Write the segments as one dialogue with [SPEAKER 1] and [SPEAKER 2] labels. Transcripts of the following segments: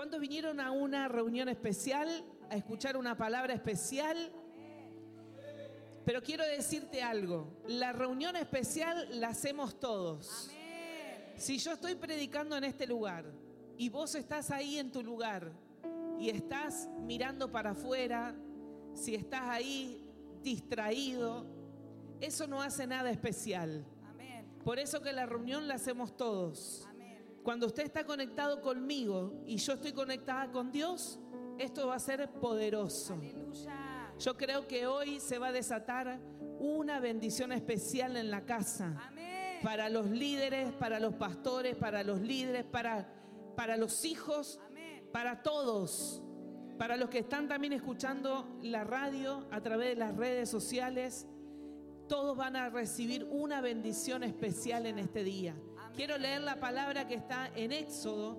[SPEAKER 1] ¿Cuántos vinieron a una reunión especial, a escuchar una palabra especial? Pero quiero decirte algo, la reunión especial la hacemos todos. Si yo estoy predicando en este lugar y vos estás ahí en tu lugar y estás mirando para afuera, si estás ahí distraído, eso no hace nada especial. Por eso que la reunión la hacemos todos. Cuando usted está conectado conmigo y yo estoy conectada con Dios, esto va a ser poderoso. Yo creo que hoy se va a desatar una bendición especial en la casa. Para los líderes, para los pastores, para los líderes, para, para los hijos, para todos. Para los que están también escuchando la radio a través de las redes sociales, todos van a recibir una bendición especial en este día. Quiero leer la palabra que está en Éxodo,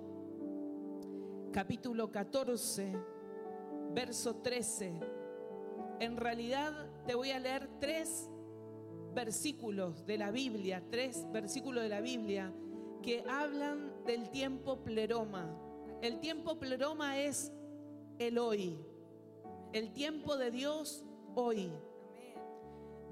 [SPEAKER 1] capítulo 14, verso 13. En realidad te voy a leer tres versículos de la Biblia, tres versículos de la Biblia que hablan del tiempo pleroma. El tiempo pleroma es el hoy. El tiempo de Dios hoy.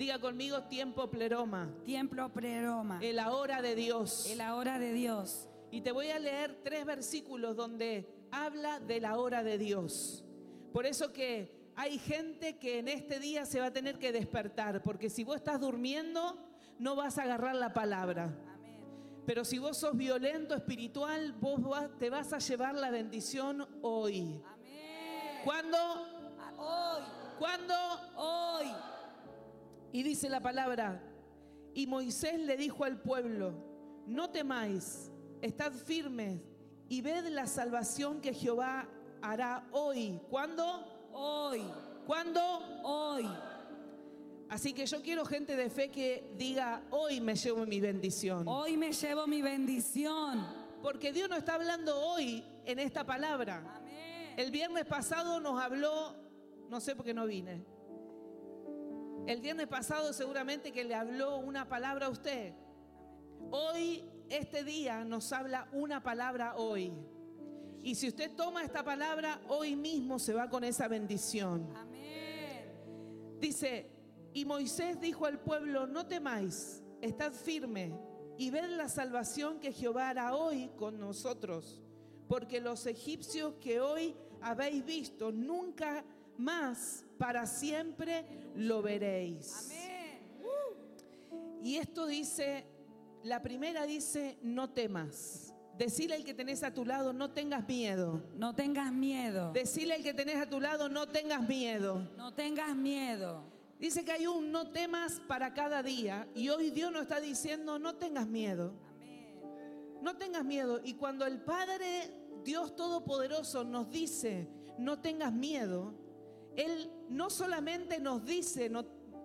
[SPEAKER 1] Diga conmigo tiempo pleroma.
[SPEAKER 2] Tiempo pleroma.
[SPEAKER 1] El ahora de Dios.
[SPEAKER 2] El ahora de Dios.
[SPEAKER 1] Y te voy a leer tres versículos donde habla de la hora de Dios. Por eso que hay gente que en este día se va a tener que despertar, porque si vos estás durmiendo, no vas a agarrar la palabra. Pero si vos sos violento espiritual, vos te vas a llevar la bendición hoy. ¿Cuándo?
[SPEAKER 2] Hoy.
[SPEAKER 1] ¿Cuándo?
[SPEAKER 2] Hoy.
[SPEAKER 1] Y dice la palabra, y Moisés le dijo al pueblo, no temáis, estad firmes y ved la salvación que Jehová hará hoy. ¿Cuándo?
[SPEAKER 2] Hoy.
[SPEAKER 1] ¿Cuándo?
[SPEAKER 2] Hoy.
[SPEAKER 1] Así que yo quiero gente de fe que diga, hoy me llevo mi bendición.
[SPEAKER 2] Hoy me llevo mi bendición.
[SPEAKER 1] Porque Dios no está hablando hoy en esta palabra.
[SPEAKER 2] Amén.
[SPEAKER 1] El viernes pasado nos habló, no sé por qué no vine. El viernes pasado seguramente que le habló una palabra a usted. Hoy, este día, nos habla una palabra hoy. Y si usted toma esta palabra, hoy mismo se va con esa bendición.
[SPEAKER 2] Amén.
[SPEAKER 1] Dice, y Moisés dijo al pueblo, no temáis, estad firme y ved la salvación que Jehová hará hoy con nosotros. Porque los egipcios que hoy habéis visto, nunca más para siempre lo veréis.
[SPEAKER 2] Amén.
[SPEAKER 1] Y esto dice, la primera dice, no temas. Decirle al que tenés a tu lado, no tengas miedo.
[SPEAKER 2] No tengas miedo.
[SPEAKER 1] Decirle al que tenés a tu lado, no tengas miedo.
[SPEAKER 2] No tengas miedo.
[SPEAKER 1] Dice que hay un no temas para cada día y hoy Dios nos está diciendo, no tengas miedo.
[SPEAKER 2] Amén.
[SPEAKER 1] No tengas miedo. Y cuando el Padre, Dios Todopoderoso, nos dice, no tengas miedo, Él no solamente nos dice, no,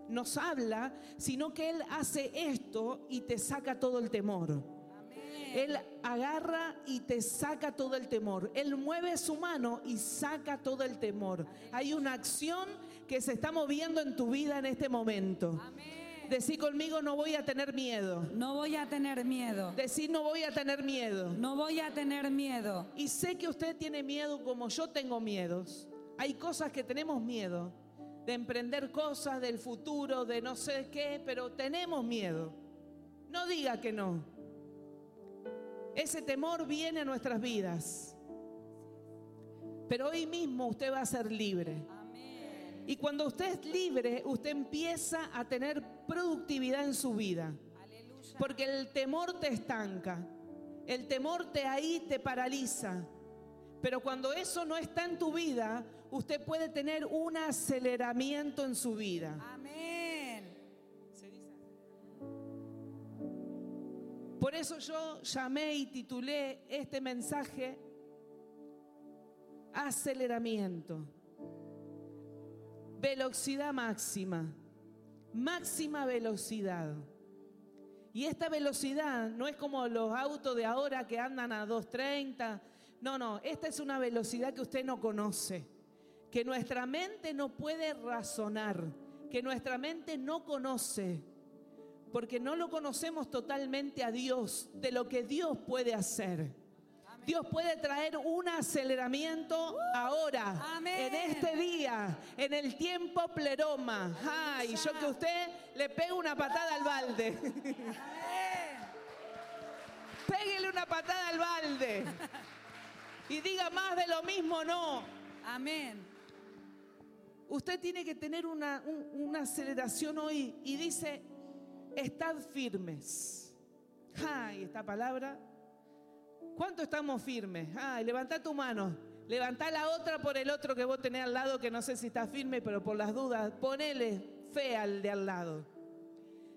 [SPEAKER 1] nos habla, sino que Él hace esto y te saca todo el temor.
[SPEAKER 2] Amén.
[SPEAKER 1] Él agarra y te saca todo el temor. Él mueve su mano y saca todo el temor. Hay una acción que se está moviendo en tu vida en este momento.
[SPEAKER 2] Amén.
[SPEAKER 1] Decí conmigo, no voy a tener miedo.
[SPEAKER 2] No voy a tener miedo.
[SPEAKER 1] Decí, no voy a tener miedo.
[SPEAKER 2] No voy a tener miedo.
[SPEAKER 1] Y sé que usted tiene miedo como yo tengo miedos. Hay cosas que tenemos miedo. De emprender cosas, del futuro, de no sé qué, pero tenemos miedo. No diga que no. Ese temor viene a nuestras vidas. Pero hoy mismo usted va a ser libre.
[SPEAKER 2] Amén.
[SPEAKER 1] Y cuando usted es libre, usted empieza a tener productividad en su vida.
[SPEAKER 2] Aleluya.
[SPEAKER 1] Porque el temor te estanca. El temor te ahí te paraliza. Pero cuando eso no está en tu vida, usted puede tener un aceleramiento en su vida.
[SPEAKER 2] Amén.
[SPEAKER 1] Por eso yo llamé y titulé este mensaje Aceleramiento. Velocidad máxima. Máxima velocidad. Y esta velocidad no es como los autos de ahora que andan a 230. No, no, esta es una velocidad que usted no conoce. Que nuestra mente no puede razonar. Que nuestra mente no conoce porque no lo conocemos totalmente a Dios, de lo que Dios puede hacer. Dios puede traer un aceleramiento ahora,
[SPEAKER 2] Amén.
[SPEAKER 1] en este día, en el tiempo pleroma. Ay, yo que usted le pegue una patada al balde. Péguele una patada al balde. Y diga más de lo mismo, no.
[SPEAKER 2] Amén.
[SPEAKER 1] Usted tiene que tener una, un- una aceleración hoy y dice, estad firmes. Ay, esta palabra. ¿Cuánto estamos firmes? Ay, levanta tu mano. Levanta la otra por el otro que vos tenés al lado, que no sé si está firme, pero por las dudas, ponele fe al de al lado.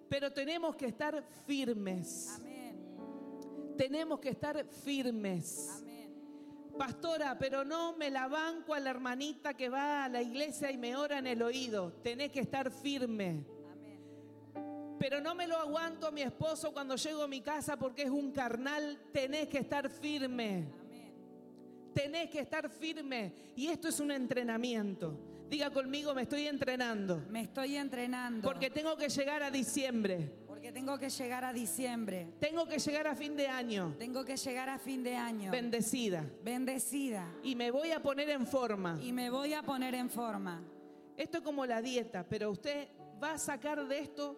[SPEAKER 1] Pero tenemos que estar firmes.
[SPEAKER 2] Amén.
[SPEAKER 1] Tenemos que estar firmes.
[SPEAKER 2] Amén.
[SPEAKER 1] Pastora, pero no me la banco a la hermanita que va a la iglesia y me ora en el oído. Tenés que estar firme.
[SPEAKER 2] Amén.
[SPEAKER 1] Pero no me lo aguanto a mi esposo cuando llego a mi casa porque es un carnal. Tenés que estar firme.
[SPEAKER 2] Amén.
[SPEAKER 1] Tenés que estar firme. Y esto es un entrenamiento. Diga conmigo, me estoy entrenando.
[SPEAKER 2] Me estoy entrenando.
[SPEAKER 1] Porque tengo que llegar a diciembre.
[SPEAKER 2] Porque tengo que llegar a diciembre.
[SPEAKER 1] Tengo que llegar a fin de año.
[SPEAKER 2] Tengo que llegar a fin de año.
[SPEAKER 1] Bendecida.
[SPEAKER 2] Bendecida.
[SPEAKER 1] Y me voy a poner en forma.
[SPEAKER 2] Y me voy a poner en forma.
[SPEAKER 1] Esto es como la dieta, pero usted va a sacar de esto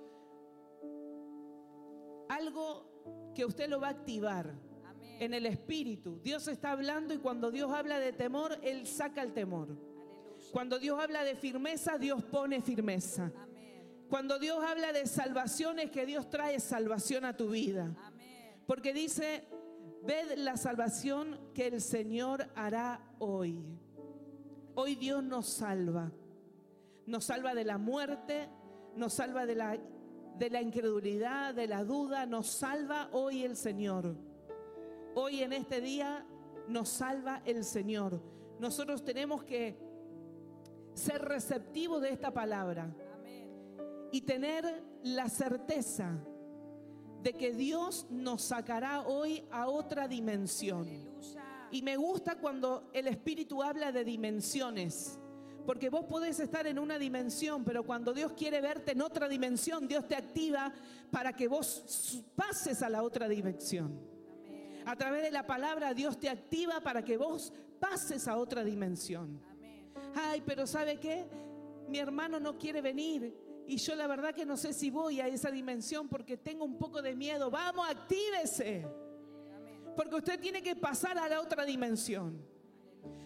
[SPEAKER 1] algo que usted lo va a activar
[SPEAKER 2] Amén.
[SPEAKER 1] en el espíritu. Dios está hablando y cuando Dios habla de temor, Él saca el temor.
[SPEAKER 2] Aleluya.
[SPEAKER 1] Cuando Dios habla de firmeza, Dios pone firmeza.
[SPEAKER 2] Amén.
[SPEAKER 1] Cuando Dios habla de salvación, es que Dios trae salvación a tu vida.
[SPEAKER 2] Amén.
[SPEAKER 1] Porque dice, ved la salvación que el Señor hará hoy. Hoy Dios nos salva. Nos salva de la muerte, nos salva de la, de la incredulidad, de la duda. Nos salva hoy el Señor. Hoy en este día nos salva el Señor. Nosotros tenemos que ser receptivos de esta palabra. Y tener la certeza de que Dios nos sacará hoy a otra dimensión. Y me gusta cuando el Espíritu habla de dimensiones. Porque vos podés estar en una dimensión, pero cuando Dios quiere verte en otra dimensión, Dios te activa para que vos pases a la otra dimensión. A través de la palabra, Dios te activa para que vos pases a otra dimensión. Ay, pero ¿sabe qué? Mi hermano no quiere venir y yo la verdad que no sé si voy a esa dimensión porque tengo un poco de miedo. Vamos, actívese. Porque usted tiene que pasar a la otra dimensión.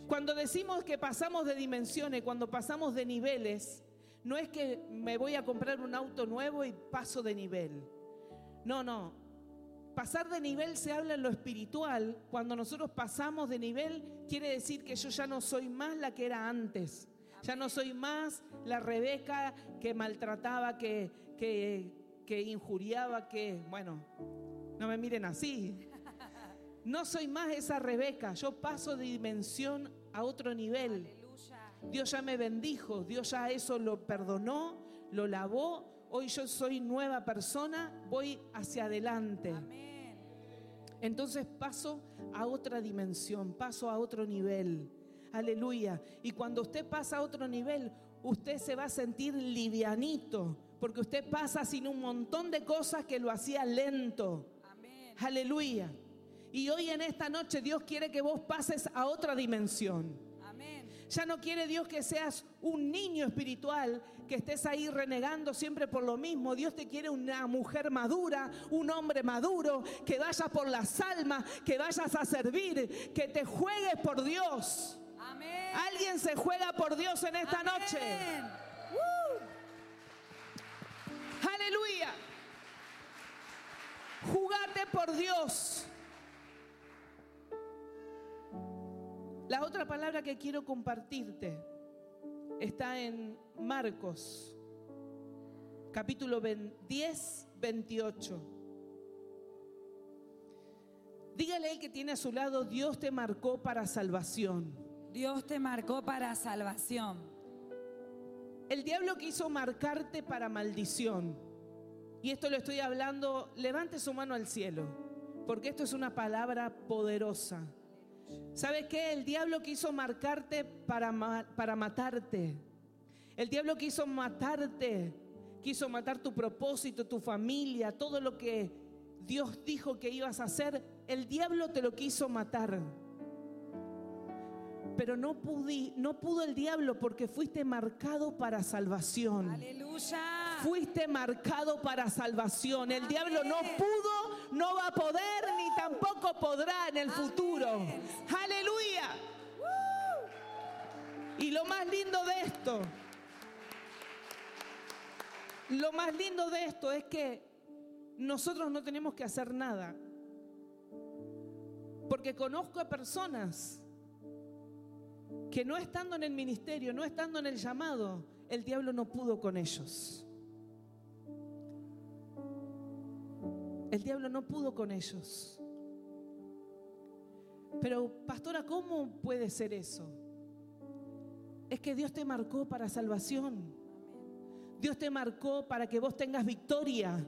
[SPEAKER 1] Cuando decimos que pasamos de dimensiones, cuando pasamos de niveles, no es que me voy a comprar un auto nuevo y paso de nivel. No, no. Pasar de nivel se habla en lo espiritual. Cuando nosotros pasamos de nivel, quiere decir que yo ya no soy más la que era antes. Ya no soy más la Rebeca que maltrataba, que, que, que injuriaba, que, bueno, no me miren así. No soy más esa Rebeca, yo paso de dimensión a otro nivel.
[SPEAKER 2] Aleluya.
[SPEAKER 1] Dios ya me bendijo, Dios ya eso lo perdonó, lo lavó. Hoy yo soy nueva persona, voy hacia adelante.
[SPEAKER 2] Amén.
[SPEAKER 1] Entonces paso a otra dimensión, paso a otro nivel. Aleluya. Y cuando usted pasa a otro nivel, usted se va a sentir livianito, porque usted pasa sin un montón de cosas que lo hacía lento.
[SPEAKER 2] Amén.
[SPEAKER 1] Aleluya. Y hoy en esta noche Dios quiere que vos pases a otra dimensión.
[SPEAKER 2] Amén.
[SPEAKER 1] Ya no quiere Dios que seas un niño espiritual, que estés ahí renegando siempre por lo mismo. Dios te quiere una mujer madura, un hombre maduro, que vayas por las almas, que vayas a servir, que te juegues por Dios.
[SPEAKER 2] Amén.
[SPEAKER 1] Alguien se juega por Dios en esta
[SPEAKER 2] Amén.
[SPEAKER 1] noche. Aleluya. Jugate por Dios. La otra palabra que quiero compartirte está en Marcos, capítulo 20 10, 28. Dígale al que tiene a su lado, Dios te marcó para salvación.
[SPEAKER 2] Dios te marcó para salvación.
[SPEAKER 1] El diablo quiso marcarte para maldición. Y esto lo estoy hablando, levante su mano al cielo, porque esto es una palabra poderosa. ¿Sabes qué? El diablo quiso marcarte para, para matarte. El diablo quiso matarte, quiso matar tu propósito, tu familia, todo lo que Dios dijo que ibas a hacer el diablo te lo quiso matar. Pero no, pudí, no pudo el diablo porque fuiste marcado para salvación.
[SPEAKER 2] Aleluya.
[SPEAKER 1] Fuiste marcado para salvación. El diablo no pudo, no va a poder ni tampoco podrá en el futuro. Aleluya. Y lo más lindo de esto, lo más lindo de esto es que nosotros no tenemos que hacer nada. Porque conozco a personas que no estando en el ministerio, no estando en el llamado, el diablo no pudo con ellos. El diablo no pudo con ellos. Pero, pastora, ¿cómo puede ser eso? Es que Dios te marcó para salvación. Dios te marcó para que vos tengas victoria.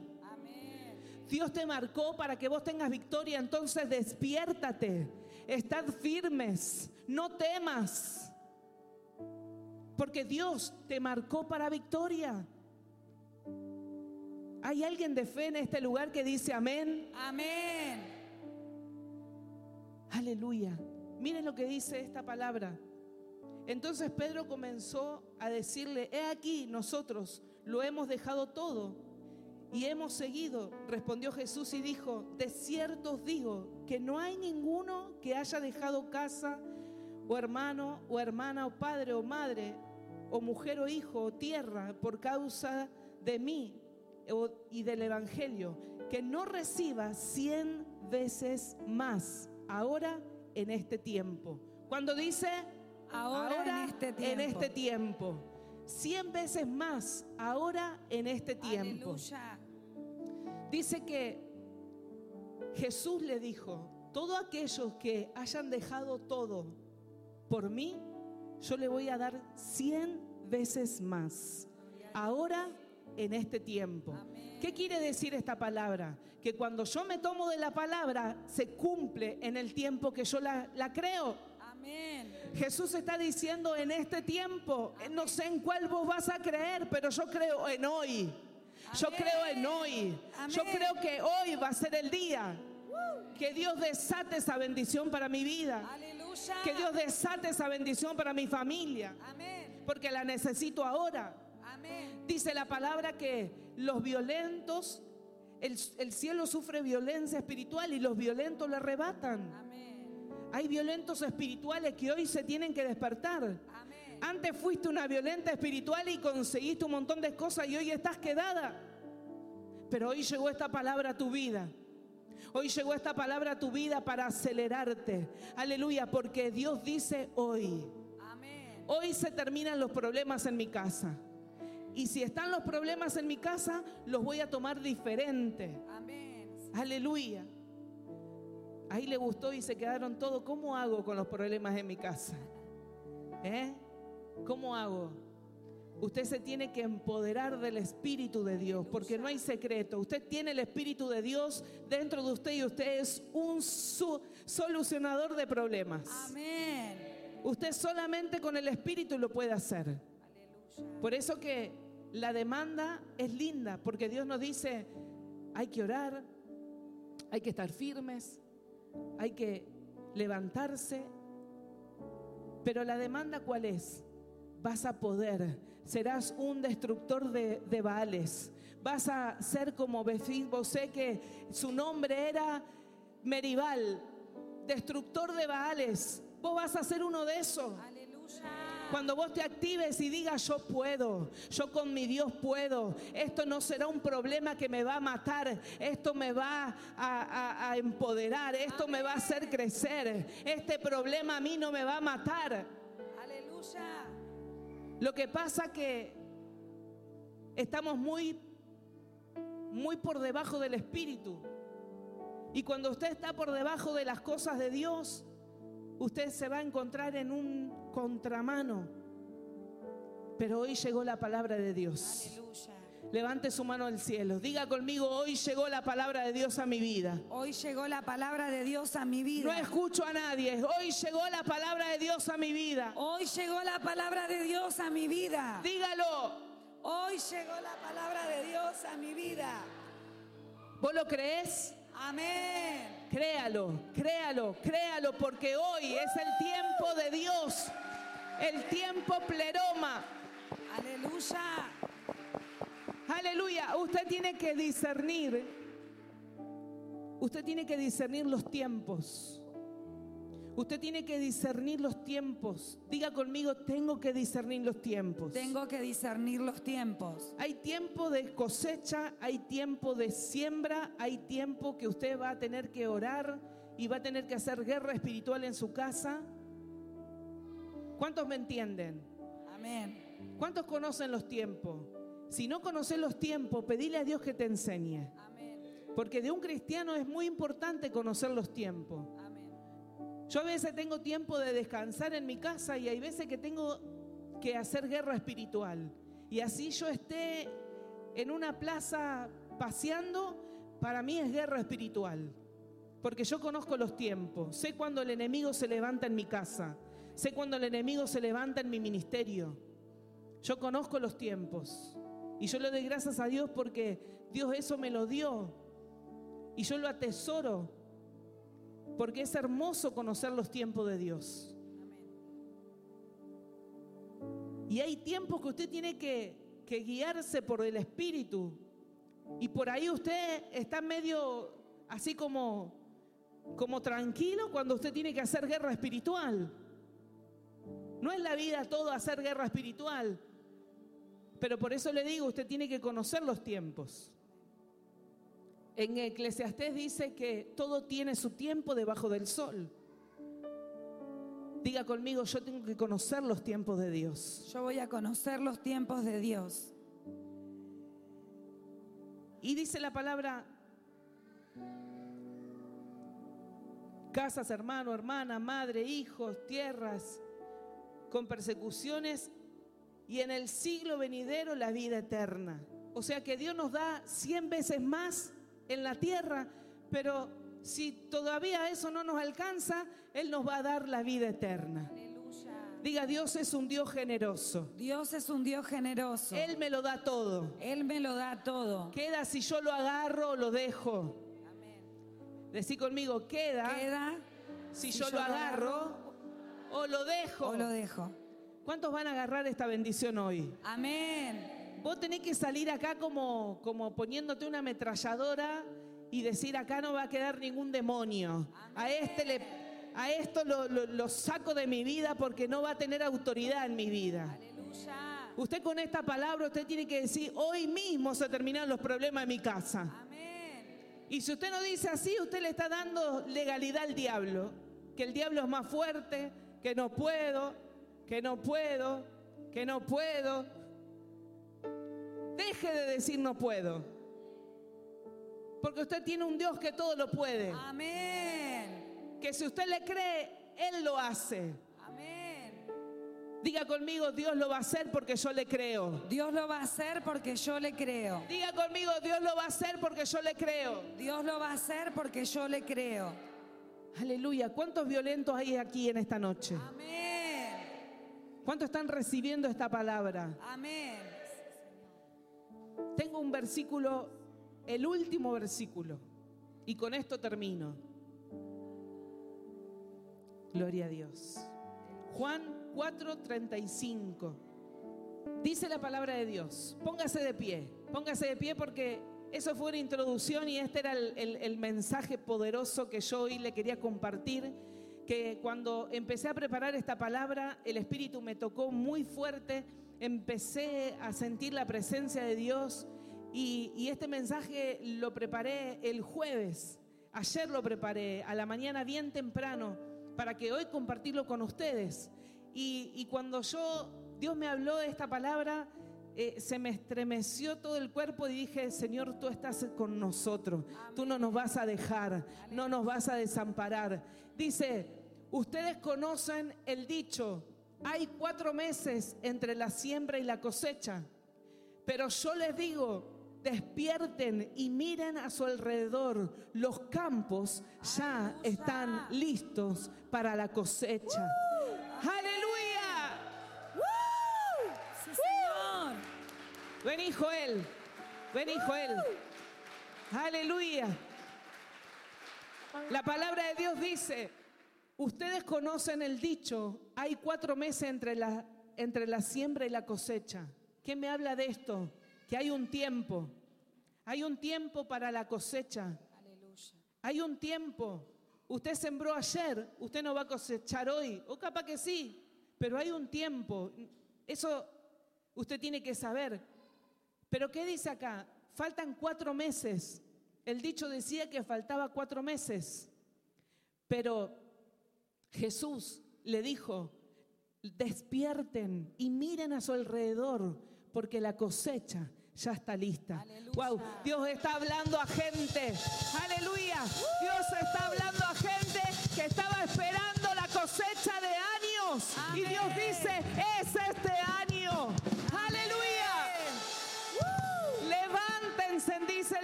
[SPEAKER 1] Dios te marcó para que vos tengas victoria. Entonces despiértate. Estad firmes. No temas. Porque Dios te marcó para victoria. ¿Hay alguien de fe en este lugar que dice amén?
[SPEAKER 2] Amén.
[SPEAKER 1] Aleluya. Miren lo que dice esta palabra. Entonces Pedro comenzó a decirle, he aquí, nosotros lo hemos dejado todo y hemos seguido. Respondió Jesús y dijo, de cierto os digo que no hay ninguno que haya dejado casa o hermano o hermana o padre o madre o mujer o hijo o tierra por causa de mí y del Evangelio, que no reciba cien veces más ahora en este tiempo. Cuando dice
[SPEAKER 2] Ahora, en este tiempo.
[SPEAKER 1] en este tiempo. Cien veces más ahora en este tiempo.
[SPEAKER 2] Aleluya.
[SPEAKER 1] Dice que Jesús le dijo, todos aquellos que hayan dejado todo por mí, yo le voy a dar cien veces más. Ahora en este tiempo. ¿Qué quiere decir esta palabra? Que cuando yo me tomo de la palabra, se cumple en el tiempo que yo la, la creo.
[SPEAKER 2] Amén.
[SPEAKER 1] Jesús está diciendo en este tiempo, no sé en cuál vos vas a creer, pero yo creo en hoy. Yo creo en hoy. Yo creo que hoy va a ser el día. Que Dios desate esa bendición para mi vida. Que Dios desate esa bendición para mi familia. Porque la necesito ahora. Dice la palabra que los violentos, el, el cielo sufre violencia espiritual y los violentos le arrebatan. Hay violentos espirituales que hoy se tienen que despertar. Antes fuiste una violenta espiritual y conseguiste un montón de cosas y hoy estás quedada. Pero hoy llegó esta palabra a tu vida. Hoy llegó esta palabra a tu vida para acelerarte. Aleluya, porque Dios dice hoy.
[SPEAKER 2] Amén.
[SPEAKER 1] Hoy se terminan los problemas en mi casa. Y si están los problemas en mi casa, los voy a tomar diferente.
[SPEAKER 2] Amén.
[SPEAKER 1] Aleluya. Ahí le gustó y se quedaron todos. ¿Cómo hago con los problemas en mi casa? ¿Eh? ¿Cómo hago? Usted se tiene que empoderar del Espíritu de Dios, porque no hay secreto. Usted tiene el Espíritu de Dios dentro de usted y usted es un solucionador de problemas.
[SPEAKER 2] Amén.
[SPEAKER 1] Usted solamente con el Espíritu lo puede hacer.
[SPEAKER 2] Aleluya.
[SPEAKER 1] Por eso que la demanda es linda, porque Dios nos dice, hay que orar, hay que estar firmes, hay que levantarse. Pero la demanda cuál es? Vas a poder, serás un destructor de, de Baales. Vas a ser como Bosé, que su nombre era Meribal, destructor de Baales. Vos vas a ser uno de esos.
[SPEAKER 2] Aleluya.
[SPEAKER 1] Cuando vos te actives y digas yo puedo, yo con mi Dios puedo, esto no será un problema que me va a matar, esto me va a, a- a empoderar, esto me va a hacer crecer, este problema a mí no me va a matar.
[SPEAKER 2] Aleluya.
[SPEAKER 1] Lo que pasa que estamos muy, muy por debajo del Espíritu. Y cuando usted está por debajo de las cosas de Dios, usted se va a encontrar en un contramano. Pero hoy llegó la palabra de Dios.
[SPEAKER 2] Aleluya.
[SPEAKER 1] Levante su mano al cielo. Diga conmigo, hoy llegó la palabra de Dios a mi vida.
[SPEAKER 2] Hoy llegó la palabra de Dios a mi vida.
[SPEAKER 1] No escucho a nadie. Hoy llegó la palabra de Dios a mi vida.
[SPEAKER 2] Hoy llegó la palabra de Dios a mi vida.
[SPEAKER 1] Dígalo.
[SPEAKER 2] Hoy llegó la palabra de Dios a mi vida.
[SPEAKER 1] ¿Vos lo crees?
[SPEAKER 2] Amén.
[SPEAKER 1] Créalo, créalo, créalo, porque hoy es el tiempo de Dios, el tiempo pleroma.
[SPEAKER 2] Aleluya.
[SPEAKER 1] Aleluya, usted tiene que discernir, usted tiene que discernir los tiempos. Usted tiene que discernir los tiempos. Diga conmigo, tengo que discernir los tiempos.
[SPEAKER 2] Tengo que discernir los tiempos.
[SPEAKER 1] Hay tiempo de cosecha, hay tiempo de siembra, hay tiempo que usted va a tener que orar y va a tener que hacer guerra espiritual en su casa. ¿Cuántos me entienden?
[SPEAKER 2] Amén.
[SPEAKER 1] ¿Cuántos conocen los tiempos? Si no conoces los tiempos, pedile a Dios que te enseñe.
[SPEAKER 2] Amén.
[SPEAKER 1] Porque de un cristiano es muy importante conocer los tiempos.
[SPEAKER 2] Amén.
[SPEAKER 1] Yo a veces tengo tiempo de descansar en mi casa y hay veces que tengo que hacer guerra espiritual. Y así yo esté en una plaza paseando, para mí es guerra espiritual. Porque yo conozco los tiempos. Sé cuando el enemigo se levanta en mi casa. Sé cuando el enemigo se levanta en mi ministerio. Yo conozco los tiempos. Y yo le doy gracias a Dios porque Dios eso me lo dio. Y yo lo atesoro porque es hermoso conocer los tiempos de Dios. Y hay tiempos que usted tiene que, que guiarse por el Espíritu. Y por ahí usted está medio así como, como tranquilo cuando usted tiene que hacer guerra espiritual. No es la vida todo hacer guerra espiritual. Pero por eso le digo, usted tiene que conocer los tiempos. En Eclesiastés dice que todo tiene su tiempo debajo del sol. Diga conmigo, yo tengo que conocer los tiempos de Dios.
[SPEAKER 2] Yo voy a conocer los tiempos de Dios.
[SPEAKER 1] Y dice la palabra, casas, hermano, hermana, madre, hijos, tierras, con persecuciones y en el siglo venidero la vida eterna. O sea que Dios nos da cien veces más en la tierra, pero si todavía eso no nos alcanza, Él nos va a dar la vida eterna. Diga, Dios es un Dios generoso.
[SPEAKER 2] Dios es un Dios generoso.
[SPEAKER 1] Él me lo da todo.
[SPEAKER 2] Él me lo da todo.
[SPEAKER 1] Queda si yo lo agarro o lo dejo.
[SPEAKER 2] Amén.
[SPEAKER 1] Decí conmigo, queda,
[SPEAKER 2] Queda
[SPEAKER 1] si, yo, lo agarro o lo dejo.
[SPEAKER 2] o lo dejo.
[SPEAKER 1] ¿Cuántos van a agarrar esta bendición hoy?
[SPEAKER 2] Amén.
[SPEAKER 1] Vos tenés que salir acá como, como poniéndote una ametralladora y decir acá no va a quedar ningún demonio. A este le, a esto lo, lo- lo saco de mi vida porque no va a tener autoridad en mi vida.
[SPEAKER 2] Aleluya.
[SPEAKER 1] Usted con esta palabra usted tiene que decir hoy mismo se terminaron los problemas de mi casa.
[SPEAKER 2] Amén.
[SPEAKER 1] Y si usted no dice así, usted le está dando legalidad al diablo. Que el diablo es más fuerte, que no puedo, que no puedo, que no puedo. Deje de decir no puedo. Porque usted tiene un Dios que todo lo puede.
[SPEAKER 2] Amén.
[SPEAKER 1] Que si usted le cree, Él lo hace.
[SPEAKER 2] Amén.
[SPEAKER 1] Diga conmigo, Dios lo va a hacer porque yo le creo.
[SPEAKER 2] Dios lo va a hacer porque yo le creo.
[SPEAKER 1] Diga conmigo, Dios lo va a hacer porque yo le creo.
[SPEAKER 2] Dios lo va a hacer porque yo le creo.
[SPEAKER 1] Aleluya. ¿Cuántos violentos hay aquí en esta noche?
[SPEAKER 2] Amén.
[SPEAKER 1] ¿Cuántos están recibiendo esta palabra?
[SPEAKER 2] Amén.
[SPEAKER 1] Tengo un versículo, el último versículo, y con esto termino. Gloria a Dios. Juan 4:35. Dice la palabra de Dios. Póngase de pie, póngase de pie porque eso fue una introducción y este era el, el- el mensaje poderoso que yo hoy le quería compartir. Que cuando empecé a preparar esta palabra, el Espíritu me tocó muy fuerte, empecé a sentir la presencia de Dios y, este mensaje lo preparé el jueves. Ayer lo preparé a la mañana bien temprano para que hoy compartirlo con ustedes. Y cuando yo, Dios me habló de esta palabra, eh, se me estremeció todo el cuerpo y dije, Señor, tú estás con nosotros, tú no nos vas a dejar, no nos vas a desamparar. Dice, ustedes conocen el dicho, hay cuatro meses entre la siembra y la cosecha, pero yo les digo, despierten y miren a su alrededor, los campos ya están listos para la cosecha. Aleluya. Vení Joel, vení Joel. Aleluya. La palabra de Dios dice, ustedes conocen el dicho, hay cuatro meses entre la, entre la siembra y la cosecha. ¿Qué me habla de esto? Que hay un tiempo, hay un tiempo para la cosecha,
[SPEAKER 2] Aleluya.
[SPEAKER 1] hay un tiempo. Usted sembró ayer, usted no va a cosechar hoy, o capaz que sí, pero hay un tiempo. Eso usted tiene que saber. Pero ¿qué dice acá? Faltan cuatro meses. El dicho decía que faltaba cuatro meses. Pero Jesús le dijo, despierten y miren a su alrededor, porque la cosecha ya está lista.
[SPEAKER 2] Aleluya.
[SPEAKER 1] Wow, Dios está hablando a gente. Aleluya. Dios está hablando a gente que estaba esperando la cosecha de años. Y. Dios dice, es este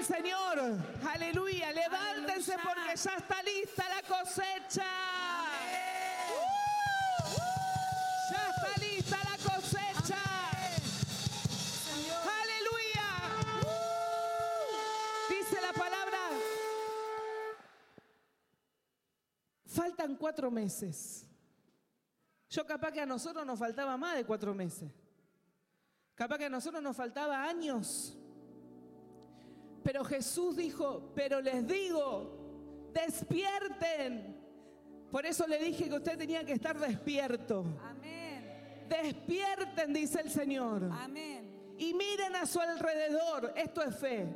[SPEAKER 1] Señor. Aleluya. Levántense
[SPEAKER 2] Aleluya.
[SPEAKER 1] porque ya está lista la cosecha. Ya está lista la cosecha. Aleluya. Dice la palabra. Faltan cuatro meses. Yo capaz que a nosotros nos faltaba más de cuatro meses. Capaz que a nosotros nos faltaba años. Pero Jesús dijo, pero les digo, despierten. Por eso le dije que usted tenía que estar despierto.
[SPEAKER 2] Amén.
[SPEAKER 1] Despierten, dice el Señor.
[SPEAKER 2] Amén.
[SPEAKER 1] Y miren a su alrededor. Esto es fe.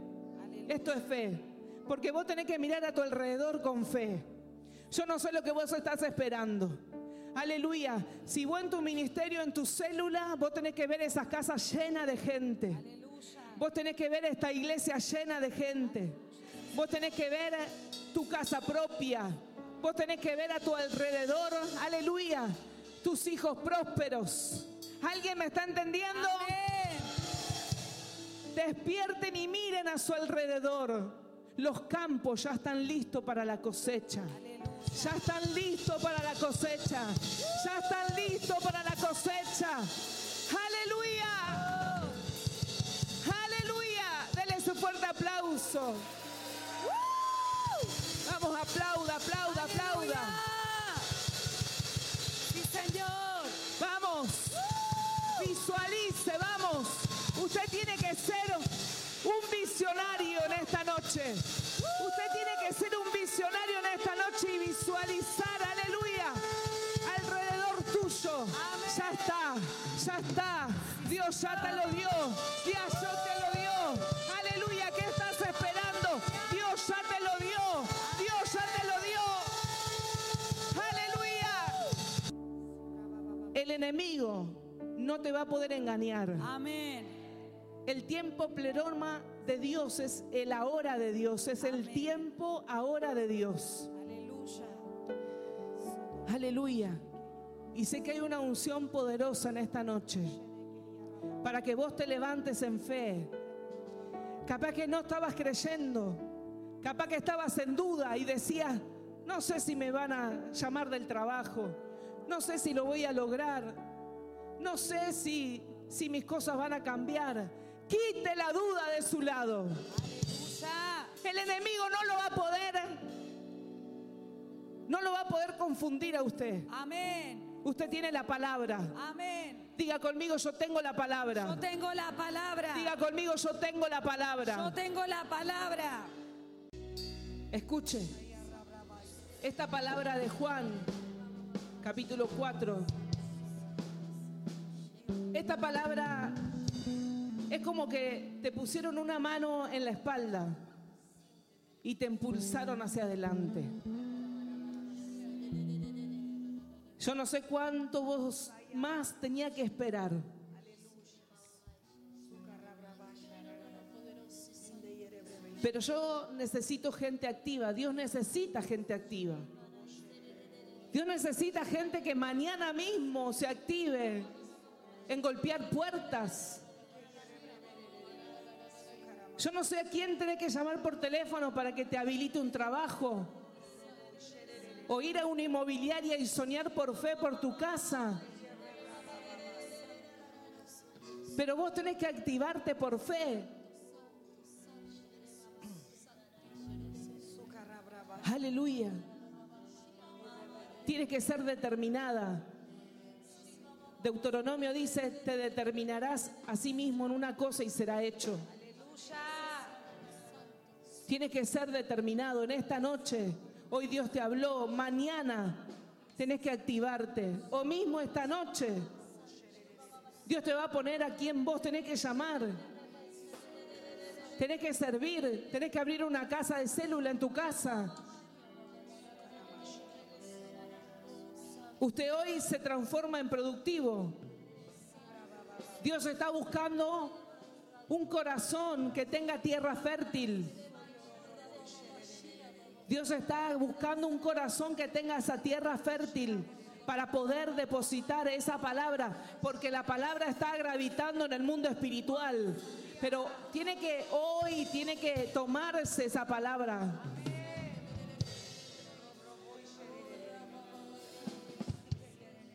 [SPEAKER 2] Aleluya.
[SPEAKER 1] Esto es fe. Porque vos tenés que mirar a tu alrededor con fe. Yo no sé lo que vos estás esperando. Aleluya. Si vos en tu ministerio, en tu célula, vos tenés que ver esas casas llenas de gente.
[SPEAKER 2] Aleluya.
[SPEAKER 1] Vos tenés que ver esta iglesia llena de gente. Vos tenés que ver tu casa propia. Vos tenés que ver a tu alrededor, aleluya, tus hijos prósperos. ¿Alguien me está entendiendo?
[SPEAKER 2] Amén.
[SPEAKER 1] Despierten y miren a su alrededor. Los campos ya están listos para la cosecha. Ya están listos para la cosecha. Ya están listos para la cosecha. Aleluya. Aplauso. Vamos, aplauda, aplauda, aplauda.
[SPEAKER 2] Sí, Señor.
[SPEAKER 1] Vamos. Visualice, vamos. Usted tiene que ser un visionario en esta noche. Usted tiene que ser un visionario en esta noche y visualizar, aleluya, alrededor tuyo.
[SPEAKER 2] Amén.
[SPEAKER 1] Ya está, ya está. Dios ya te lo dio. Ya te enemigo no te va a poder engañar.
[SPEAKER 2] Amén.
[SPEAKER 1] El tiempo pleroma de Dios es el ahora de Dios, es el tiempo ahora de Dios.
[SPEAKER 2] Aleluya.
[SPEAKER 1] Aleluya. Y sé que hay una unción poderosa en esta noche para que vos te levantes en fe. Capaz que no estabas creyendo, capaz que estabas en duda y decías, no sé si me van a llamar del trabajo, no sé si lo voy a lograr, no sé si, si mis cosas van a cambiar. Quite la duda de su lado. El enemigo no lo va a poder, no lo va a poder confundir a usted.
[SPEAKER 2] Amén.
[SPEAKER 1] Usted tiene la palabra.
[SPEAKER 2] Amén.
[SPEAKER 1] Diga conmigo, yo tengo la
[SPEAKER 2] Yo
[SPEAKER 1] palabra.
[SPEAKER 2] tengo la palabra.
[SPEAKER 1] Diga conmigo, yo tengo la
[SPEAKER 2] Yo
[SPEAKER 1] palabra.
[SPEAKER 2] tengo la palabra.
[SPEAKER 1] Escuche. Esta palabra de Juan, capítulo 4. Esta palabra es como que te pusieron una mano en la espalda y te impulsaron hacia adelante. Yo no sé cuánto vos más tenía que esperar. Pero yo necesito gente activa. Dios necesita gente activa. Dios necesita gente que mañana mismo se active en golpear puertas. Yo no sé a quién tenés que llamar por teléfono para que te habilite un trabajo. O ir a una inmobiliaria y soñar por fe por tu casa. Pero vos tenés que activarte por fe. Aleluya. Tienes que ser determinada. Deuteronomio dice, te determinarás a sí mismo en una cosa y será hecho. Tienes que ser determinado en esta noche. Hoy Dios te habló, mañana tenés que activarte. O mismo esta noche. Dios te va a poner a quien vos tenés que llamar. Tenés que servir, tenés que abrir una casa de célula en tu casa. Usted hoy se transforma en productivo. Dios está buscando un corazón que tenga tierra fértil. Dios está buscando un corazón que tenga esa tierra fértil para poder depositar esa palabra, porque la palabra está gravitando en el mundo espiritual. Pero tiene que hoy, tiene que tomarse esa palabra.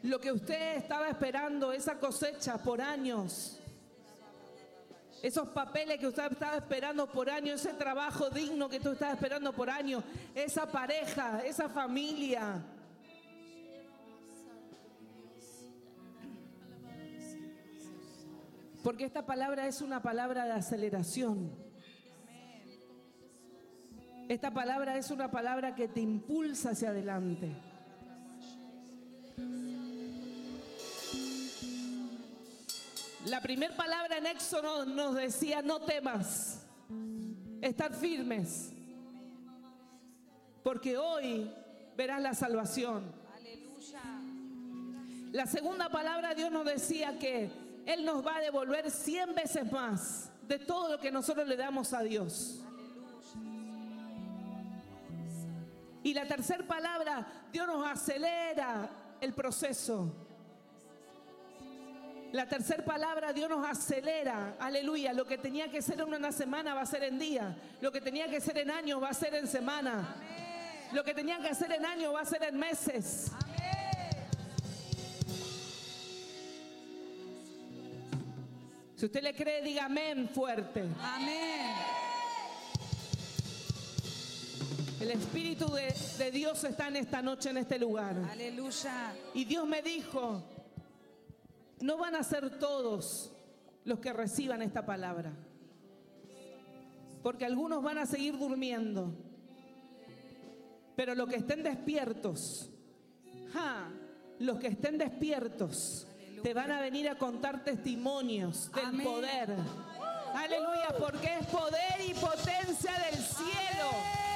[SPEAKER 1] Lo que usted estaba esperando, esa cosecha por años, esos papeles que usted estaba esperando por años, ese trabajo digno que tú estabas esperando por años, esa pareja, esa familia. Porque esta palabra es una palabra de aceleración. Esta palabra es una palabra que te impulsa hacia adelante. La primera palabra en Éxodo nos decía, no temas, estar firmes, porque hoy verás la salvación.
[SPEAKER 2] Aleluya.
[SPEAKER 1] La segunda palabra Dios nos decía que Él nos va a devolver cien veces más de todo lo que nosotros le damos a Dios. Y la tercera palabra, Dios nos acelera el proceso. La tercera palabra, Dios nos acelera, aleluya. Lo que tenía que ser en una semana va a ser en día. Lo que tenía que ser en años va a ser en semana. Lo que tenía que hacer en años va a ser en meses. Si usted le cree, diga amén fuerte.
[SPEAKER 2] Amén.
[SPEAKER 1] El Espíritu de, de Dios está en esta noche, en este lugar.
[SPEAKER 2] Aleluya.
[SPEAKER 1] Y Dios me dijo, no van a ser todos los que reciban esta palabra. Porque algunos van a seguir durmiendo. Pero los que estén despiertos, ja, los que estén despiertos, te van a venir a contar testimonios del
[SPEAKER 2] Amén.
[SPEAKER 1] poder. Aleluya, porque es poder y potencia del cielo.